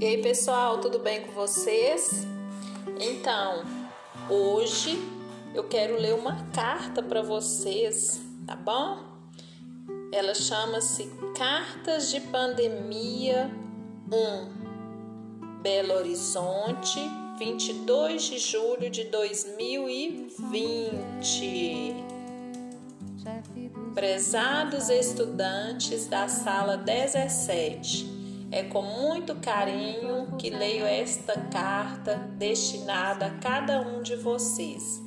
E aí, pessoal, tudo bem com vocês? Então, hoje eu quero ler uma carta para vocês, tá bom? Ela chama-se Cartas de Pandemia 1, Belo Horizonte, 22 de julho de 2020. Prezados estudantes da sala 17, é com muito carinho que leio esta carta destinada a cada um de vocês.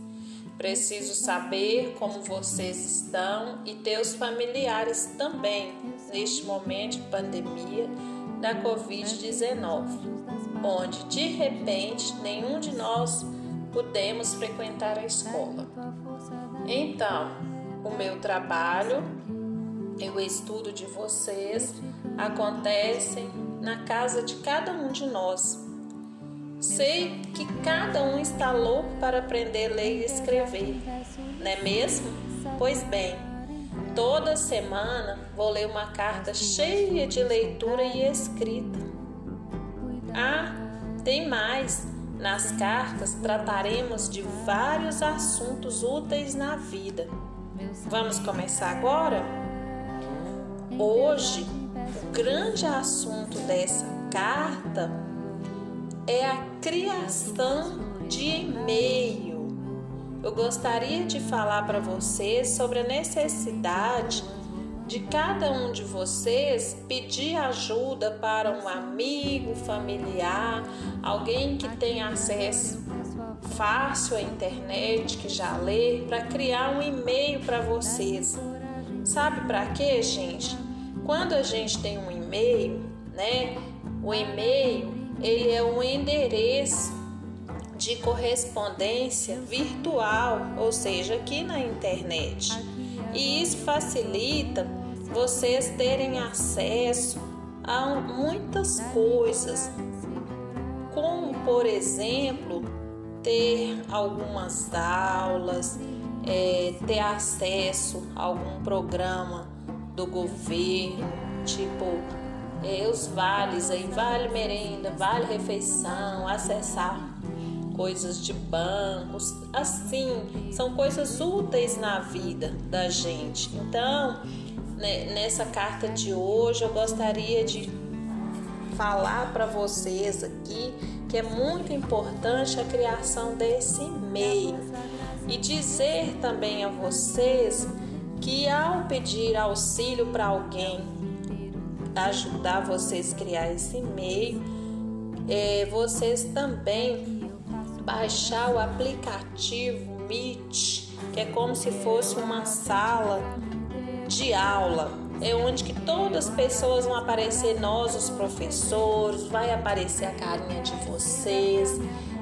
Preciso saber como vocês estão e teus familiares também neste momento de pandemia da Covid-19, onde de repente nenhum de nós pudemos frequentar a escola. Então, o meu trabalho e o estudo de vocês acontecem na casa de cada um de nós. Sei que cada um está louco para aprender a ler e escrever, não é mesmo? Pois bem, toda semana vou ler uma carta cheia de leitura e escrita. Ah, tem mais! Nas cartas trataremos de vários assuntos úteis na vida Vamos começar agora? Hoje, o grande assunto dessa carta é a criação de e-mail. Eu gostaria de falar para vocês sobre a necessidade de cada um de vocês pedir ajuda para um amigo, familiar, alguém que tenha acesso fácil à internet, que já lê, para criar um e-mail para vocês. Sabe para quê, gente? Quando a gente tem um e-mail, né? O e-mail, ele é um endereço de correspondência virtual, ou seja, aqui na internet. E isso facilita vocês terem acesso a muitas coisas, como por exemplo ter algumas aulas, é, ter acesso a algum programa do governo, tipo é, os vales aí, vale merenda, vale refeição, acessar coisas de bancos, assim, são coisas úteis na vida da gente. Então, né, nessa carta de hoje eu gostaria de falar para vocês aqui que é muito importante a criação desse meio e dizer também a vocês que ao pedir auxílio para alguém ajudar vocês a criar esse meio, é, vocês também baixar o aplicativo Meet, que é como se fosse uma sala de aula é onde que todas as pessoas vão aparecer, nós os professores, vai aparecer a carinha de vocês.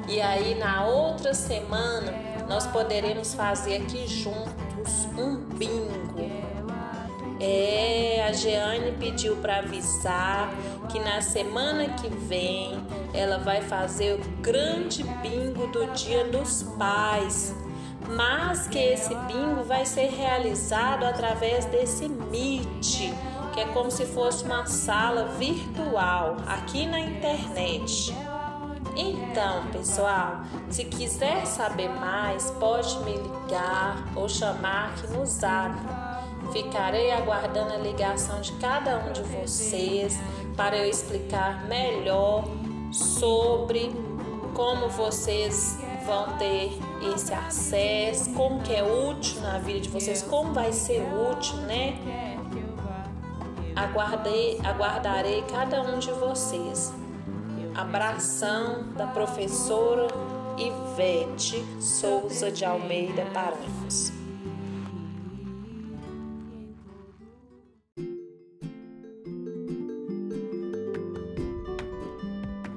E aí na outra semana nós poderemos fazer aqui juntos um bingo. É, a Jeane pediu para avisar que na semana que vem ela vai fazer o grande bingo do Dia dos Pais mas que esse bingo vai ser realizado através desse Meet, que é como se fosse uma sala virtual aqui na internet. Então, pessoal, se quiser saber mais, pode me ligar ou chamar aqui no Zap. Ficarei aguardando a ligação de cada um de vocês para eu explicar melhor sobre como vocês vão ter esse acesso, como que é útil na vida de vocês, como vai ser útil, né? Aguardei, aguardarei cada um de vocês. Abração da professora Ivete Souza de Almeida Paranhos.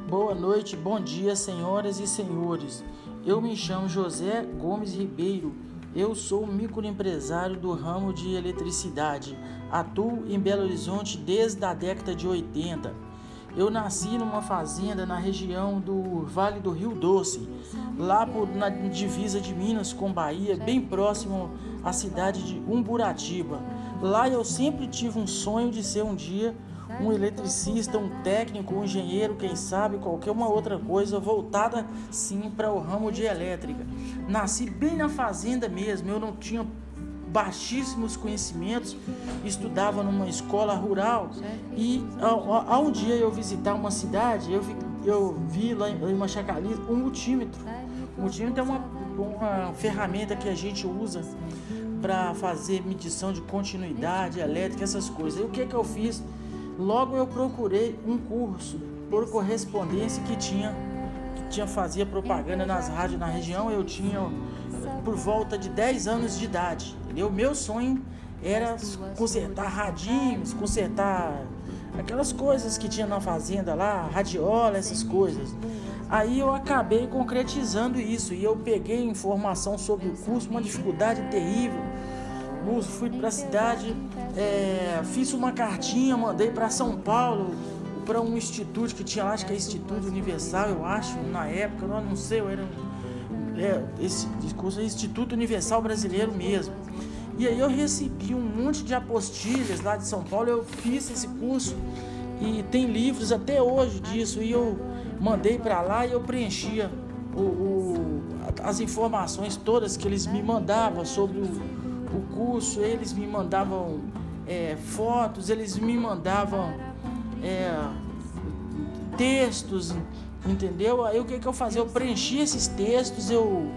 Boa noite, bom dia, senhoras e senhores. Eu me chamo José Gomes Ribeiro. Eu sou microempresário do ramo de eletricidade. Atuo em Belo Horizonte desde a década de 80. Eu nasci numa fazenda na região do Vale do Rio Doce, lá por, na divisa de Minas com Bahia, bem próximo à cidade de Umburatiba. Lá eu sempre tive um sonho de ser um dia um eletricista, um técnico, um engenheiro, quem sabe, qualquer uma outra coisa voltada sim para o ramo de elétrica. Nasci bem na fazenda mesmo, eu não tinha baixíssimos conhecimentos, estudava numa escola rural e a, um dia eu visitar uma cidade, eu vi, eu vi lá em Machacaliz um multímetro. O multímetro é uma, uma ferramenta que a gente usa para fazer medição de continuidade elétrica, essas coisas. E o que, que eu fiz? Logo eu procurei um curso por correspondência que tinha que tinha fazia propaganda nas rádios na região. Eu tinha por volta de 10 anos de idade. Entendeu? Meu sonho era consertar radinhos, consertar aquelas coisas que tinha na fazenda lá, radiola, essas coisas. Aí eu acabei concretizando isso e eu peguei informação sobre o curso, uma dificuldade terrível. Fui para a cidade, é, fiz uma cartinha, mandei para São Paulo, para um instituto que tinha lá, acho que é Instituto Universal, eu acho, na época, eu não sei, eu era é, esse curso é Instituto Universal Brasileiro mesmo. E aí eu recebi um monte de apostilhas lá de São Paulo, eu fiz esse curso e tem livros até hoje disso e eu mandei para lá e eu preenchia o, o, as informações todas que eles me mandavam sobre o, o curso, eles me mandavam é, fotos, eles me mandavam é, textos, entendeu? Aí o que, que eu fazia? Eu preenchia esses textos, eu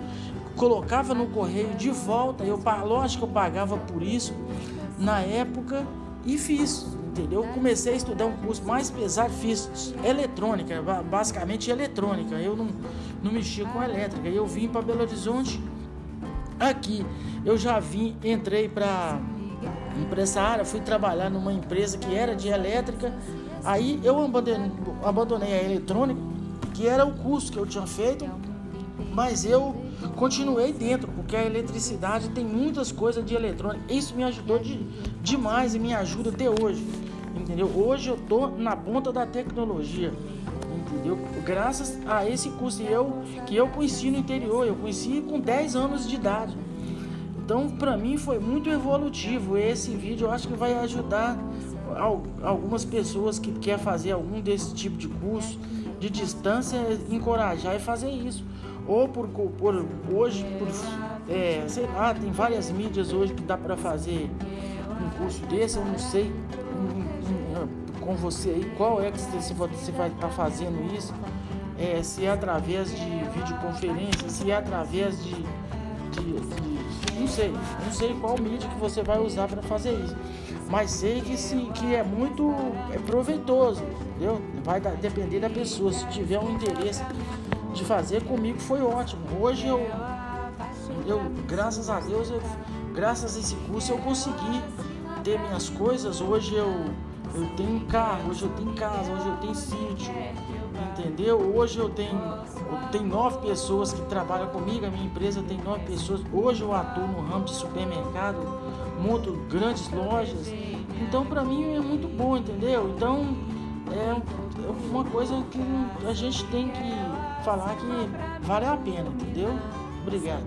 colocava no correio de volta, eu lógico que eu pagava por isso na época e fiz, entendeu? Comecei a estudar um curso mais pesado, fiz eletrônica, basicamente eletrônica. Eu não, não mexia com elétrica. Eu vim para Belo Horizonte aqui. Eu já vim, entrei para essa área, fui trabalhar numa empresa que era de elétrica. Aí eu abandonei, abandonei a eletrônica, que era o curso que eu tinha feito, mas eu continuei dentro, porque a eletricidade tem muitas coisas de eletrônica. Isso me ajudou de, demais e me ajuda até hoje. Entendeu? Hoje eu tô na ponta da tecnologia. Entendeu? Graças a esse curso eu, que eu conheci no interior, eu conheci com 10 anos de idade. Então, para mim foi muito evolutivo. Esse vídeo eu acho que vai ajudar algumas pessoas que quer fazer algum desse tipo de curso de distância, encorajar e fazer isso. Ou por, por hoje, por, é, sei lá, tem várias mídias hoje que dá para fazer um curso desse, eu não sei com você aí qual é que você vai estar tá fazendo isso, é, se é através de videoconferência, se é através de, de, não sei, não sei qual mídia que você vai usar para fazer isso, mas sei que, se, que é muito é proveitoso, entendeu? Vai depender da pessoa, se tiver um interesse de fazer comigo foi ótimo. Hoje eu, eu graças a Deus, eu, graças a esse curso eu consegui ter minhas coisas. Hoje eu, eu tenho carro, hoje eu tenho casa, hoje eu tenho sítio, entendeu? Hoje eu tenho, eu tenho nove pessoas que trabalham comigo, a minha empresa tem nove pessoas. Hoje eu atuo no ramo de supermercado, monto grandes lojas. Então para mim é muito bom, entendeu? Então é uma coisa que a gente tem que falar que vale a pena, entendeu? Obrigado.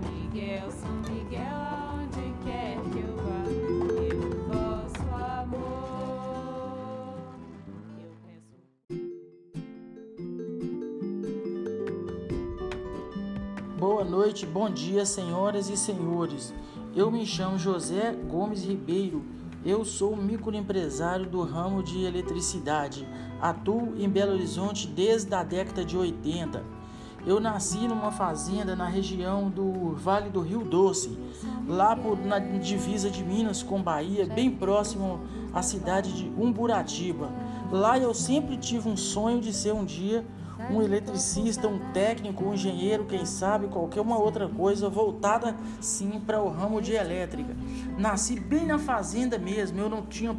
Noite, bom dia, senhoras e senhores. Eu me chamo José Gomes Ribeiro. Eu sou microempresário do ramo de eletricidade. Atuo em Belo Horizonte desde a década de 80. Eu nasci numa fazenda na região do Vale do Rio Doce, lá por, na divisa de Minas com Bahia, bem próximo à cidade de Umburatiba. Lá eu sempre tive um sonho de ser um dia um eletricista, um técnico, um engenheiro, quem sabe, qualquer uma outra coisa voltada sim para o ramo de elétrica. Nasci bem na fazenda mesmo, eu não tinha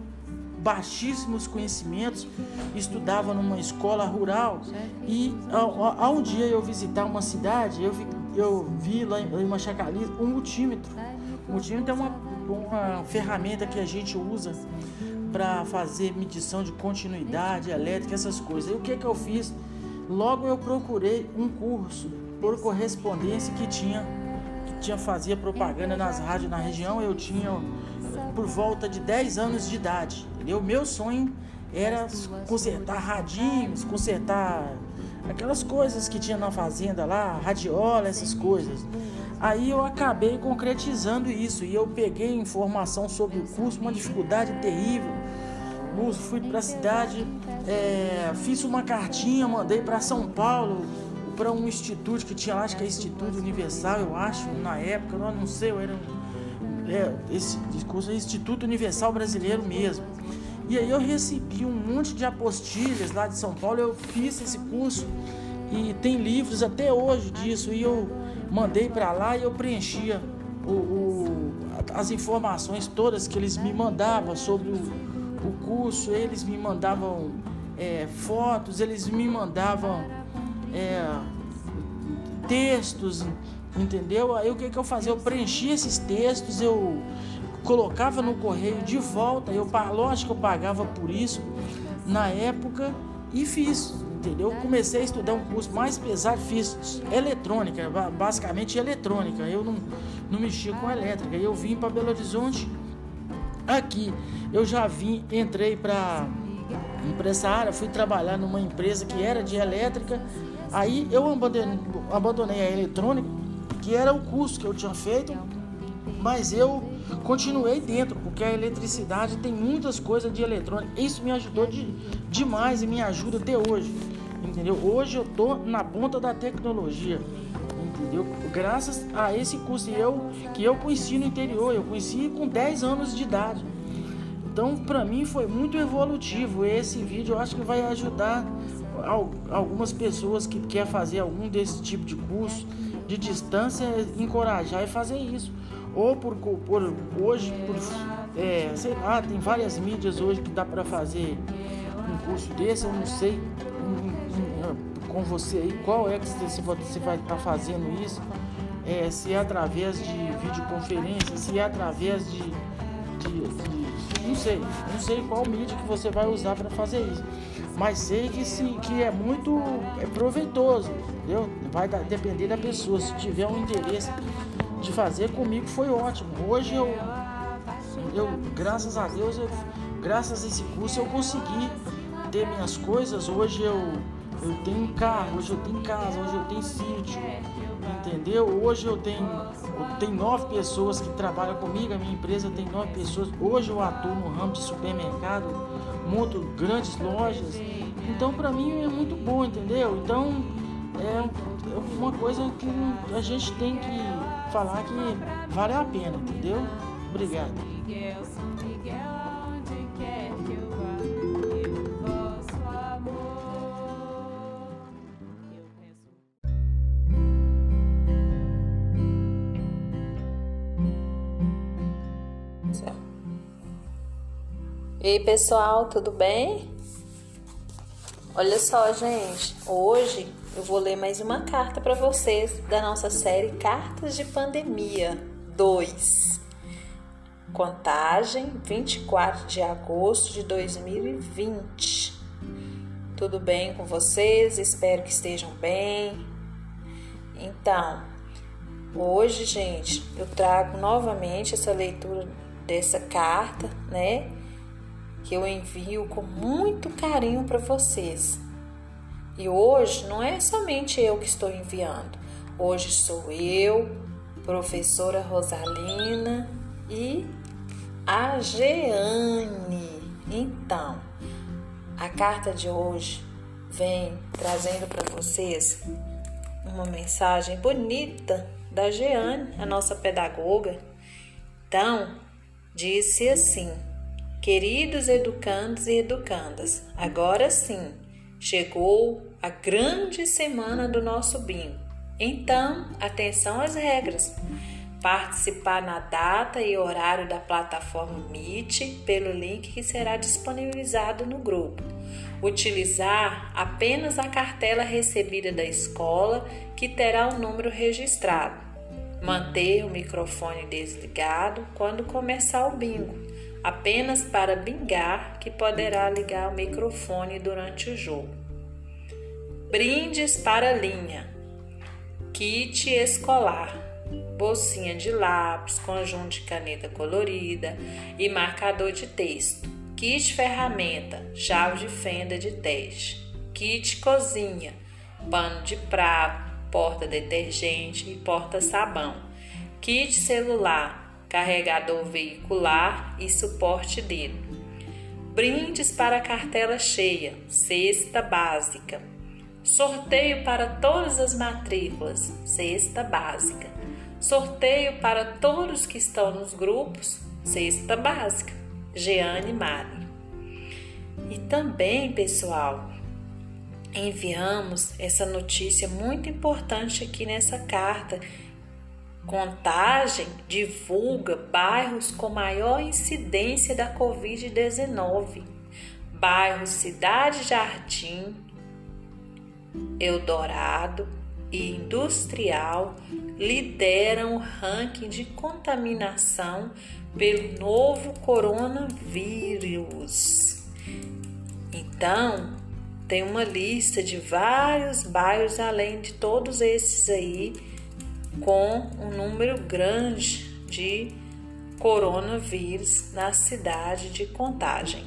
baixíssimos conhecimentos, estudava numa escola rural e a, um dia eu visitar uma cidade, eu vi, eu vi lá em Machacaliz um multímetro. O multímetro é uma, uma ferramenta que a gente usa para fazer medição de continuidade elétrica, essas coisas. E o que, que eu fiz? Logo eu procurei um curso por correspondência que tinha que tinha fazia propaganda nas rádios na região. Eu tinha por volta de 10 anos de idade. Entendeu? Meu sonho era consertar radinhos, consertar aquelas coisas que tinha na fazenda lá, radiola, essas coisas. Aí eu acabei concretizando isso e eu peguei informação sobre o curso, uma dificuldade terrível. Fui para a cidade, é, fiz uma cartinha, mandei para São Paulo, para um instituto que tinha lá, acho que é Instituto Universal, eu acho, na época, eu não sei, eu era. É, esse curso é Instituto Universal Brasileiro mesmo. E aí eu recebi um monte de apostilhas lá de São Paulo, eu fiz esse curso e tem livros até hoje disso. E eu mandei para lá e eu preenchia o, o, as informações todas que eles me mandavam sobre o, o curso, eles me mandavam é, fotos, eles me mandavam é, textos, entendeu? Aí o que, que eu fazia? Eu preenchia esses textos, eu colocava no correio de volta. Eu, lógico que eu pagava por isso na época e fiz, entendeu? Comecei a estudar um curso mais pesado, fiz eletrônica, basicamente eletrônica. Eu não, não mexia com elétrica. Eu vim para Belo Horizonte. Aqui eu já vim, entrei para essa área, fui trabalhar numa empresa que era de elétrica. Aí eu abandonei, a eletrônica, que era o curso que eu tinha feito, mas eu continuei dentro, porque a eletricidade tem muitas coisas de eletrônica. Isso me ajudou de, demais e me ajuda até hoje. Entendeu? Hoje eu tô na ponta da tecnologia. Entendeu? Graças a esse curso eu, que eu conheci no interior, eu conheci com 10 anos de idade. Então, para mim foi muito evolutivo. Esse vídeo eu acho que vai ajudar algumas pessoas que quer fazer algum desse tipo de curso de distância, encorajar e fazer isso ou por, por hoje, por, é, sei lá, tem várias mídias hoje que dá para fazer um curso desse, eu não sei com você aí qual é que você vai estar tá fazendo isso, é, se é através de videoconferência, se é através de, de, de, não sei, não sei qual mídia que você vai usar para fazer isso, mas sei que, se, que é muito é proveitoso, entendeu? Vai depender da pessoa, se tiver um interesse de fazer comigo foi ótimo. Hoje eu, eu graças a Deus, eu, graças a esse curso eu consegui ter minhas coisas. Hoje eu, eu tenho carro, hoje eu tenho casa, hoje eu tenho sítio, entendeu? Hoje eu tenho, eu tenho nove pessoas que trabalham comigo, a minha empresa tem nove pessoas. Hoje eu atuo no ramo de supermercado, monto grandes lojas. Então para mim é muito bom, entendeu? Então é uma coisa que a gente tem que falar que vale a pena, entendeu? Obrigado. E aí, pessoal, tudo bem? Olha só, gente, hoje eu vou ler mais uma carta para vocês da nossa série Cartas de Pandemia 2. Contagem 24 de agosto de 2020. Tudo bem com vocês? Espero que estejam bem. Então, hoje, gente, eu trago novamente essa leitura dessa carta, né? Que eu envio com muito carinho para vocês. E hoje não é somente eu que estou enviando. Hoje sou eu, professora Rosalina e a Jeane. Então, a carta de hoje vem trazendo para vocês uma mensagem bonita da Jeane, a nossa pedagoga. Então, disse assim: Queridos educandos e educandas, agora sim Chegou a grande semana do nosso bingo. Então, atenção às regras. Participar na data e horário da plataforma Meet pelo link que será disponibilizado no grupo. Utilizar apenas a cartela recebida da escola que terá o um número registrado. Manter o microfone desligado quando começar o bingo apenas para bingar que poderá ligar o microfone durante o jogo. Brindes para linha, kit escolar, bolsinha de lápis, conjunto de caneta colorida e marcador de texto, kit ferramenta, chave de fenda de teste, kit cozinha, pano de prato, porta detergente e porta sabão, kit celular, carregador veicular e suporte dele. Brindes para cartela cheia, cesta básica. Sorteio para todas as matrículas, cesta básica. Sorteio para todos que estão nos grupos, cesta básica. Jeane Mari. E também, pessoal, enviamos essa notícia muito importante aqui nessa carta Contagem divulga bairros com maior incidência da Covid-19. Bairros Cidade Jardim, Eldorado e Industrial lideram o ranking de contaminação pelo novo coronavírus. Então, tem uma lista de vários bairros além de todos esses aí com um número grande de coronavírus na cidade de Contagem.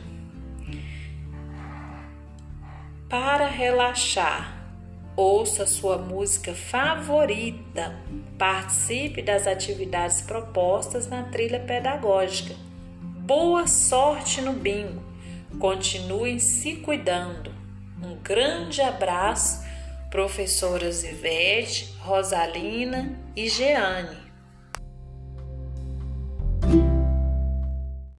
Para relaxar, ouça sua música favorita, participe das atividades propostas na trilha pedagógica. Boa sorte no bingo! Continuem se cuidando. Um grande abraço professoras Ivete, Rosalina e Jeane.